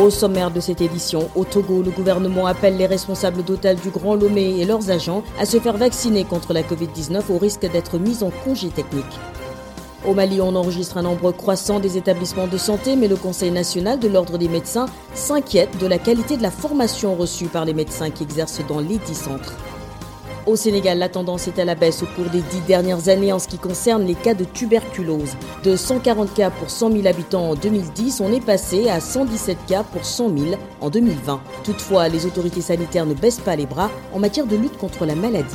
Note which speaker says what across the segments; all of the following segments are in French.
Speaker 1: Au sommaire de cette édition, au Togo, le gouvernement appelle les responsables d'hôtels du Grand Lomé et leurs agents à se faire vacciner contre la Covid-19 au risque d'être mis en congé technique. Au Mali, on enregistre un nombre croissant des établissements de santé, mais le Conseil national de l'ordre des médecins s'inquiète de la qualité de la formation reçue par les médecins qui exercent dans les dix centres. Au Sénégal, la tendance est à la baisse au cours des dix dernières années en ce qui concerne les cas de tuberculose. De 140 cas pour 100 000 habitants en 2010, on est passé à 117 cas pour 100 000 en 2020. Toutefois, les autorités sanitaires ne baissent pas les bras en matière de lutte contre la maladie.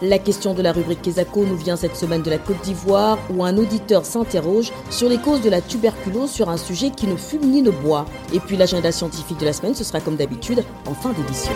Speaker 1: La question de la rubrique Kesako nous vient cette semaine de la Côte d'Ivoire où un auditeur s'interroge sur les causes de la tuberculose sur un sujet qui ne fume ni ne boit. Et puis l'agenda scientifique de la semaine, ce sera comme d'habitude en fin d'édition.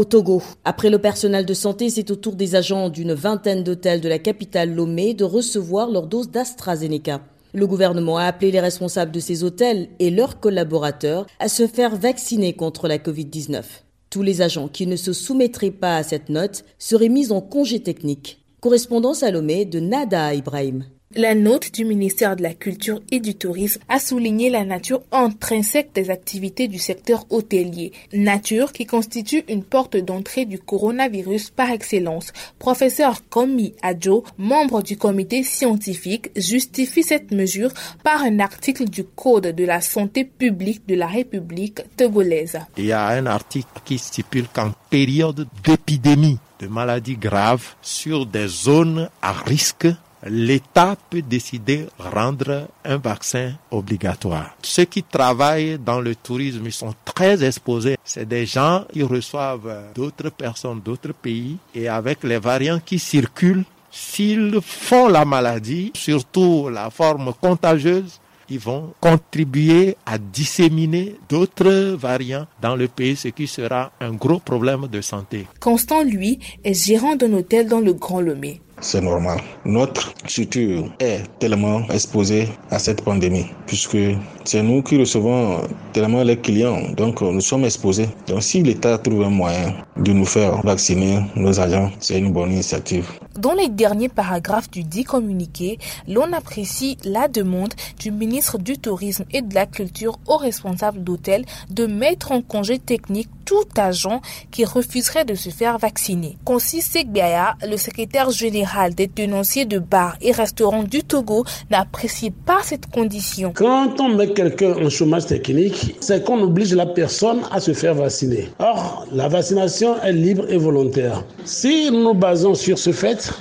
Speaker 1: Au Togo, après le personnel de santé, c'est au tour des agents d'une vingtaine d'hôtels de la capitale Lomé de recevoir leur dose d'AstraZeneca. Le gouvernement a appelé les responsables de ces hôtels et leurs collaborateurs à se faire vacciner contre la Covid-19. Tous les agents qui ne se soumettraient pas à cette note seraient mis en congé technique. Correspondance à Lomé de Nada Ibrahim.
Speaker 2: La note du ministère de la Culture et du Tourisme a souligné la nature intrinsèque des activités du secteur hôtelier, nature qui constitue une porte d'entrée du coronavirus par excellence. Professeur Komi Adjo, membre du comité scientifique, justifie cette mesure par un article du Code de la santé publique de la République togolaise.
Speaker 3: Il y a un article qui stipule qu'en période d'épidémie de maladies graves sur des zones à risque, l'État peut décider de rendre un vaccin obligatoire. Ceux qui travaillent dans le tourisme, sont très exposés. C'est des gens qui reçoivent d'autres personnes d'autres pays et avec les variants qui circulent, s'ils font la maladie, surtout la forme contagieuse, ils vont contribuer à disséminer d'autres variants dans le pays, ce qui sera un gros problème de santé.
Speaker 2: Constant, lui, est gérant d'un hôtel dans le Grand Lomé
Speaker 4: c'est normal. Notre structure est tellement exposée à cette pandémie, puisque c'est nous qui recevons tellement les clients, donc nous sommes exposés. Donc si l'État trouve un moyen de nous faire vacciner nos agents, c'est une bonne initiative.
Speaker 2: Dans les derniers paragraphes du dit communiqué, l'on apprécie la demande du ministre du Tourisme et de la Culture aux responsables d'hôtels de mettre en congé technique tout agent qui refuserait de se faire vacciner. Concis Segbiaya, le secrétaire général des tenanciers de bars et restaurants du Togo, n'apprécie pas cette condition.
Speaker 5: Quand on met quelqu'un en chômage technique, c'est qu'on oblige la personne à se faire vacciner. Or, la vaccination est libre et volontaire. Si nous nous basons sur ce fait,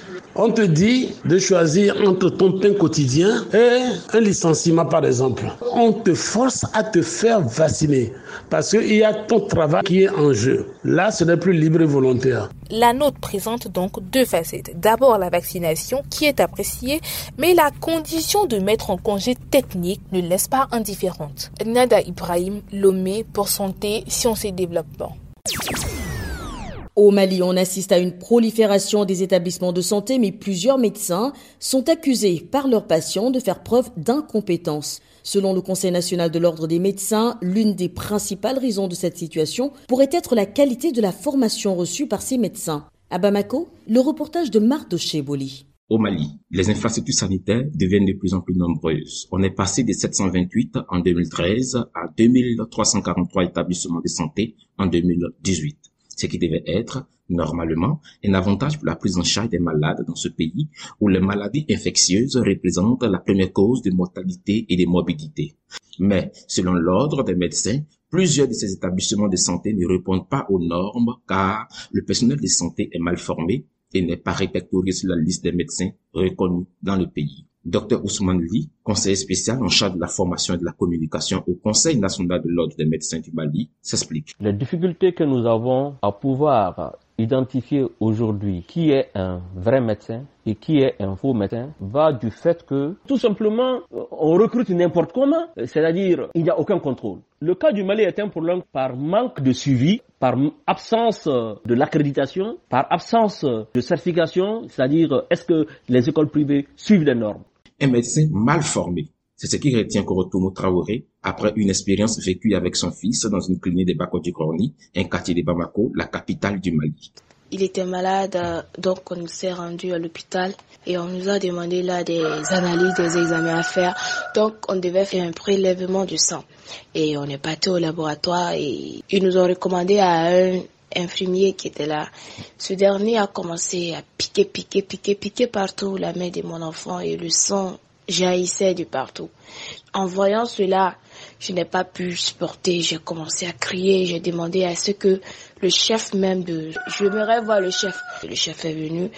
Speaker 5: on te dit de choisir entre ton pain quotidien et un licenciement, par exemple. On te force à te faire vacciner parce qu'il y a ton travail qui est en jeu. Là, ce n'est plus libre et volontaire.
Speaker 2: La note présente donc deux facettes. D'abord la vaccination qui est appréciée, mais la condition de mettre en congé technique ne laisse pas indifférente. Nada Ibrahim, Lomé pour Santé, Sciences et Développement.
Speaker 1: Au Mali, on assiste à une prolifération des établissements de santé, mais plusieurs médecins sont accusés par leurs patients de faire preuve d'incompétence. Selon le Conseil national de l'ordre des médecins, l'une des principales raisons de cette situation pourrait être la qualité de la formation reçue par ces médecins. À Bamako, le reportage de Marc Boli.
Speaker 6: Au Mali, les infrastructures sanitaires deviennent de plus en plus nombreuses. On est passé de 728 en 2013 à 2343 établissements de santé en 2018 ce qui devait être, normalement, un avantage pour la prise en charge des malades dans ce pays où les maladies infectieuses représentent la première cause de mortalité et de morbidité. Mais, selon l'ordre des médecins, plusieurs de ces établissements de santé ne répondent pas aux normes car le personnel de santé est mal formé et n'est pas répertorié sur la liste des médecins reconnus dans le pays. Dr Ousmane Lee, conseiller spécial en charge de la formation et de la communication au Conseil national de l'ordre des médecins du Mali, s'explique.
Speaker 7: Les difficultés que nous avons à pouvoir identifier aujourd'hui qui est un vrai médecin et qui est un faux médecin va du fait que tout simplement on recrute n'importe comment, c'est-à-dire il n'y a aucun contrôle. Le cas du Mali est un problème par manque de suivi, par absence de l'accréditation, par absence de certification, c'est-à-dire est-ce que les écoles privées suivent les normes?
Speaker 6: Un médecin mal formé, c'est ce qui retient Korotomo Traoré après une expérience vécue avec son fils dans une clinique de Bako Corny, un quartier de Bamako, la capitale du Mali.
Speaker 8: Il était malade, donc on s'est rendu à l'hôpital et on nous a demandé là des analyses, des examens à faire. Donc on devait faire un prélèvement du sang. Et on est parti au laboratoire et ils nous ont recommandé à un infirmier qui était là. Ce dernier a commencé à piquer, piquer, piquer, piquer partout la main de mon enfant et le sang jaillissait de partout. En voyant cela, je n'ai pas pu supporter. J'ai commencé à crier. J'ai demandé à ce que le chef même de... Je me voir le chef. Le chef est venu.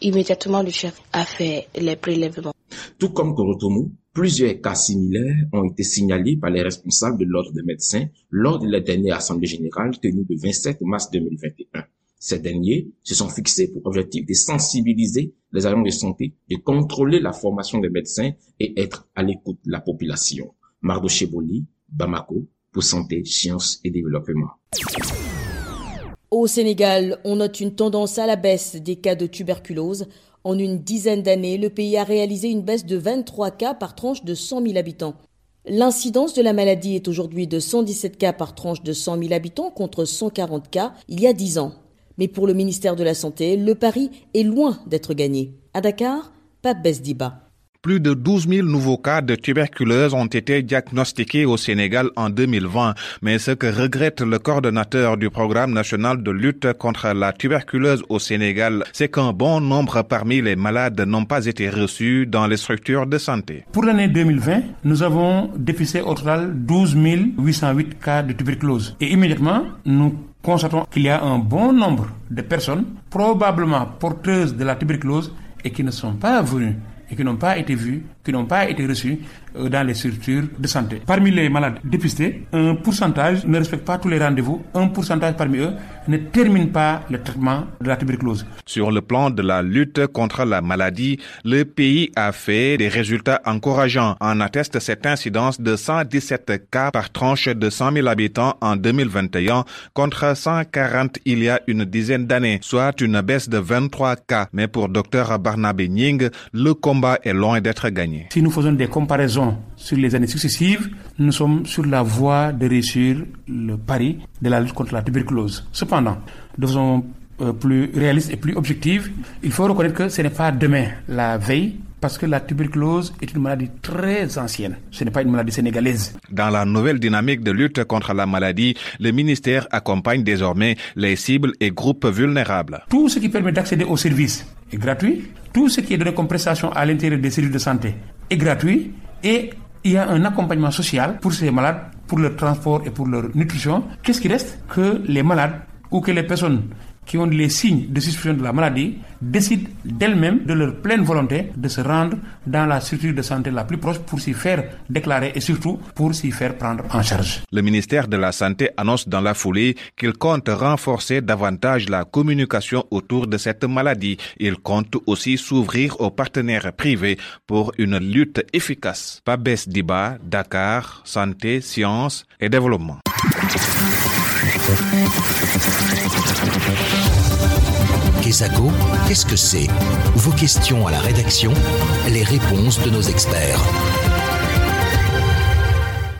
Speaker 8: Immédiatement, le chef a fait les prélèvements.
Speaker 6: Tout comme Korotomu, plusieurs cas similaires ont été signalés par les responsables de l'ordre des médecins lors de la dernière Assemblée générale tenue le 27 mars 2021. Ces derniers se sont fixés pour objectif de sensibiliser les agents de santé, de contrôler la formation des médecins et être à l'écoute de la population. Mardo Cheboli, Bamako, pour Santé, Sciences et Développement.
Speaker 1: Au Sénégal, on note une tendance à la baisse des cas de tuberculose. En une dizaine d'années, le pays a réalisé une baisse de 23 cas par tranche de 100 000 habitants. L'incidence de la maladie est aujourd'hui de 117 cas par tranche de 100 000 habitants contre 140 cas il y a 10 ans. Mais pour le ministère de la Santé, le pari est loin d'être gagné. À Dakar, Pape Besdiba.
Speaker 9: Plus de 12 000 nouveaux cas de tuberculose ont été diagnostiqués au Sénégal en 2020, mais ce que regrette le coordonnateur du programme national de lutte contre la tuberculose au Sénégal, c'est qu'un bon nombre parmi les malades n'ont pas été reçus dans les structures de santé.
Speaker 10: Pour l'année 2020, nous avons déficé au total 12 808 cas de tuberculose. Et immédiatement, nous constatons qu'il y a un bon nombre de personnes probablement porteuses de la tuberculose et qui ne sont pas venues et qui n'ont pas été vues, n'ont pas été reçues euh, dans les structures de santé. Parmi les malades dépistés, un pourcentage ne respecte pas tous les rendez-vous, un pourcentage parmi eux ne termine pas le traitement de la tuberculose.
Speaker 9: Sur le plan de la lutte contre la maladie, le pays a fait des résultats encourageants. En atteste cette incidence de 117 cas par tranche de 100 000 habitants en 2021 contre 140 il y a une dizaine d'années, soit une baisse de 23 cas. Mais pour Dr Barnabé Ning, le combat est loin d'être gagné.
Speaker 10: Si nous faisons des comparaisons sur les années successives, nous sommes sur la voie de réussir le pari de la lutte contre la tuberculose. Cependant, de façon euh, plus réaliste et plus objective, il faut reconnaître que ce n'est pas demain, la veille, parce que la tuberculose est une maladie très ancienne. Ce n'est pas une maladie sénégalaise.
Speaker 9: Dans la nouvelle dynamique de lutte contre la maladie, le ministère accompagne désormais les cibles et groupes vulnérables.
Speaker 10: Tout ce qui permet d'accéder aux services est gratuit. Tout ce qui est donné comme prestation à l'intérieur des services de santé gratuit. Et il y a un accompagnement social pour ces malades, pour leur transport et pour leur nutrition. Qu'est-ce qui reste? Que les malades ou que les personnes qui ont les signes de suspicion de la maladie décident d'elles-mêmes, de leur pleine volonté, de se rendre dans la structure de santé la plus proche pour s'y faire déclarer et surtout pour s'y faire prendre en charge.
Speaker 9: Le ministère de la Santé annonce dans la foulée qu'il compte renforcer davantage la communication autour de cette maladie. Il compte aussi s'ouvrir aux partenaires privés pour une lutte efficace. Pabès Diba, Dakar, Santé, Sciences et Développement.
Speaker 11: Qu'est-ce que c'est? Vos questions à la rédaction, les réponses de nos experts.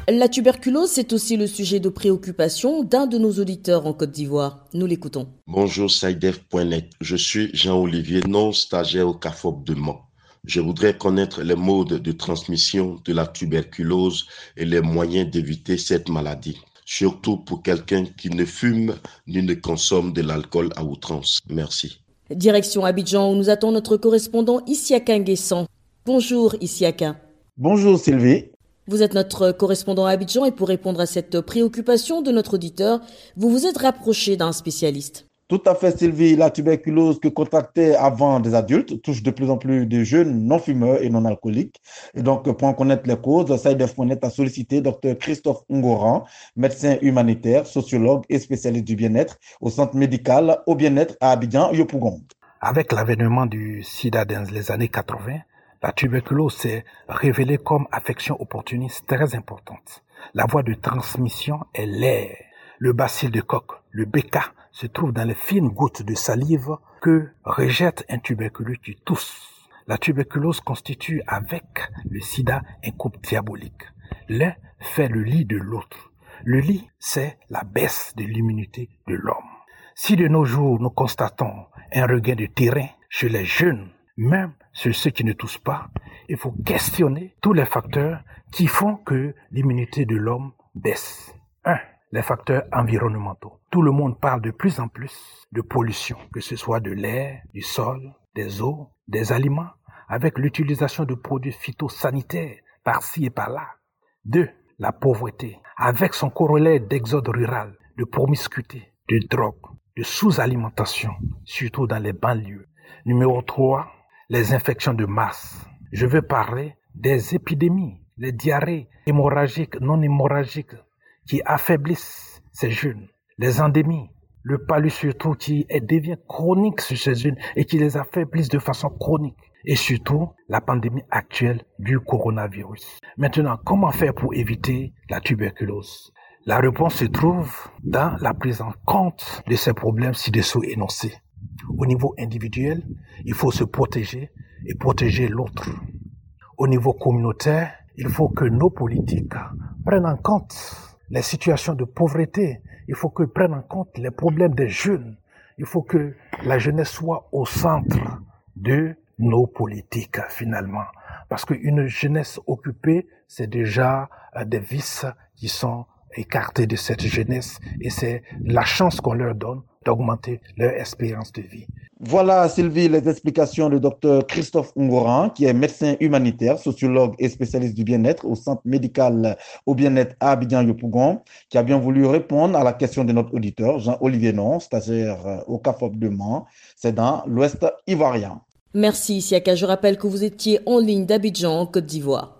Speaker 1: La tuberculose, c'est aussi le sujet de préoccupation d'un de nos auditeurs en Côte d'Ivoire. Nous l'écoutons.
Speaker 12: Bonjour Saïdef.net. Je suis Jean-Olivier, non stagiaire au CAFOP de Mans. Je voudrais connaître les modes de transmission de la tuberculose et les moyens d'éviter cette maladie surtout pour quelqu'un qui ne fume ni ne consomme de l'alcool à outrance. Merci.
Speaker 1: Direction Abidjan où nous attend notre correspondant Isiaka Nguessan. Bonjour Isiaka.
Speaker 13: Bonjour Sylvie.
Speaker 1: Vous êtes notre correspondant à Abidjan et pour répondre à cette préoccupation de notre auditeur, vous vous êtes rapproché d'un spécialiste.
Speaker 13: Tout à fait, Sylvie. La tuberculose que contractaient avant des adultes touche de plus en plus de jeunes non-fumeurs et non-alcooliques. Et donc, pour en connaître les causes, SciDev.net a sollicité Dr Christophe Ngoran, médecin humanitaire, sociologue et spécialiste du bien-être au centre médical au bien-être à Abidjan, Yopougon.
Speaker 14: Avec l'avènement du sida dans les années 80, la tuberculose s'est révélée comme affection opportuniste très importante. La voie de transmission est l'air. Le bacille de coque, le BK, se trouve dans les fines gouttes de salive que rejette un tuberculeux qui tousse. La tuberculose constitue avec le sida un couple diabolique. L'un fait le lit de l'autre. Le lit, c'est la baisse de l'immunité de l'homme. Si de nos jours nous constatons un regain de terrain chez les jeunes, même chez ceux qui ne toussent pas, il faut questionner tous les facteurs qui font que l'immunité de l'homme baisse. 1 les facteurs environnementaux. Tout le monde parle de plus en plus de pollution, que ce soit de l'air, du sol, des eaux, des aliments, avec l'utilisation de produits phytosanitaires par-ci et par-là. Deux, la pauvreté, avec son corollaire d'exode rural, de promiscuité, de drogue, de sous-alimentation, surtout dans les banlieues. Numéro 3, les infections de masse. Je veux parler des épidémies, les diarrhées hémorragiques, non hémorragiques, qui affaiblissent ces jeunes, les endémies, le palud surtout qui devient chronique sur ces jeunes et qui les affaiblissent de façon chronique. Et surtout, la pandémie actuelle du coronavirus. Maintenant, comment faire pour éviter la tuberculose? La réponse se trouve dans la prise en compte de ces problèmes ci-dessous énoncés. Au niveau individuel, il faut se protéger et protéger l'autre. Au niveau communautaire, il faut que nos politiques prennent en compte les situations de pauvreté. Il faut que prennent en compte les problèmes des jeunes. Il faut que la jeunesse soit au centre de nos politiques finalement. Parce qu'une jeunesse occupée, c'est déjà euh, des vices qui sont écartés de cette jeunesse et c'est la chance qu'on leur donne d'augmenter leur espérance de vie.
Speaker 13: Voilà, Sylvie, les explications du docteur Christophe Ungoran, qui est médecin humanitaire, sociologue et spécialiste du bien-être au centre médical au bien-être à Abidjan-Yopougon, qui a bien voulu répondre à la question de notre auditeur, Jean-Olivier Non, stagiaire au CAFOP de Mans. C'est dans l'Ouest ivoirien.
Speaker 1: Merci, Siaka. Je rappelle que vous étiez en ligne d'Abidjan, en Côte d'Ivoire.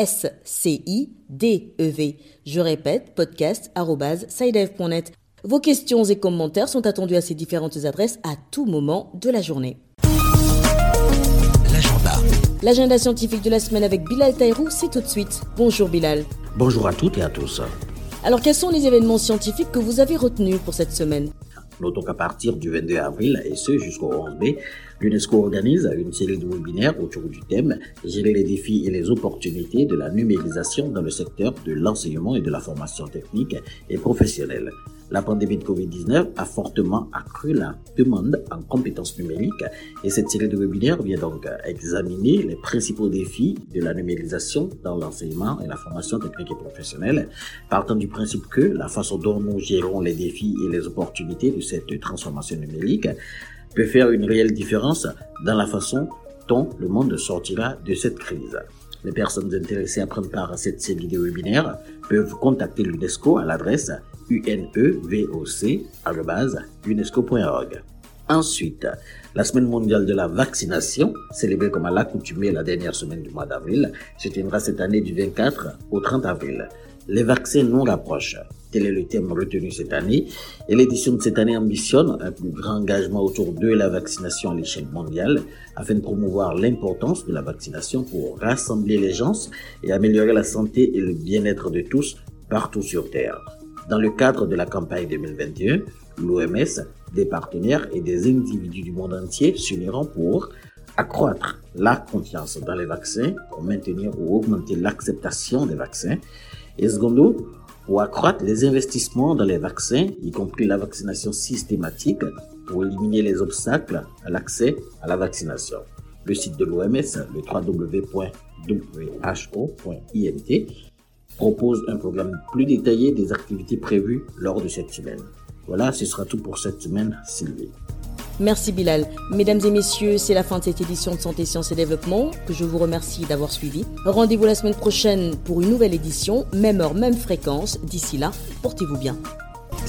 Speaker 1: S-C-I-D-E-V. Je répète, podcast.sidev.net. Vos questions et commentaires sont attendus à ces différentes adresses à tout moment de la journée.
Speaker 11: L'agenda.
Speaker 1: L'agenda scientifique de la semaine avec Bilal Taïrou, c'est tout de suite. Bonjour Bilal.
Speaker 15: Bonjour à toutes et à tous.
Speaker 1: Alors quels sont les événements scientifiques que vous avez retenus pour cette semaine?
Speaker 15: Notons qu'à partir du 22 avril et ce jusqu'au 11 mai, l'UNESCO organise une série de webinaires autour du thème Gérer les défis et les opportunités de la numérisation dans le secteur de l'enseignement et de la formation technique et professionnelle. La pandémie de Covid-19 a fortement accru la demande en compétences numériques et cette série de webinaires vient donc examiner les principaux défis de la numérisation dans l'enseignement et la formation technique et professionnelle, partant du principe que la façon dont nous gérons les défis et les opportunités de cette transformation numérique peut faire une réelle différence dans la façon dont le monde sortira de cette crise. Les personnes intéressées à prendre part à cette série de webinaires peuvent contacter l'UNESCO à l'adresse unevoc.unesco.org. Ensuite, la semaine mondiale de la vaccination, célébrée comme à l'accoutumée la dernière semaine du mois d'avril, se tiendra cette année du 24 au 30 avril. Les vaccins nous rapprochent. Tel est le thème retenu cette année. Et l'édition de cette année ambitionne un plus grand engagement autour de la vaccination à l'échelle mondiale afin de promouvoir l'importance de la vaccination pour rassembler les gens et améliorer la santé et le bien-être de tous partout sur Terre. Dans le cadre de la campagne 2021, l'OMS, des partenaires et des individus du monde entier s'uniront pour accroître la confiance dans les vaccins, pour maintenir ou augmenter l'acceptation des vaccins, et secondo, pour accroître les investissements dans les vaccins, y compris la vaccination systématique, pour éliminer les obstacles à l'accès à la vaccination. Le site de l'OMS, le www.who.int, propose un programme plus détaillé des activités prévues lors de cette semaine. Voilà, ce sera tout pour cette semaine, Sylvie.
Speaker 1: Merci Bilal. Mesdames et messieurs, c'est la fin de cette édition de Santé, Sciences et Développement que je vous remercie d'avoir suivi. Rendez-vous la semaine prochaine pour une nouvelle édition, même heure, même fréquence. D'ici là, portez-vous bien.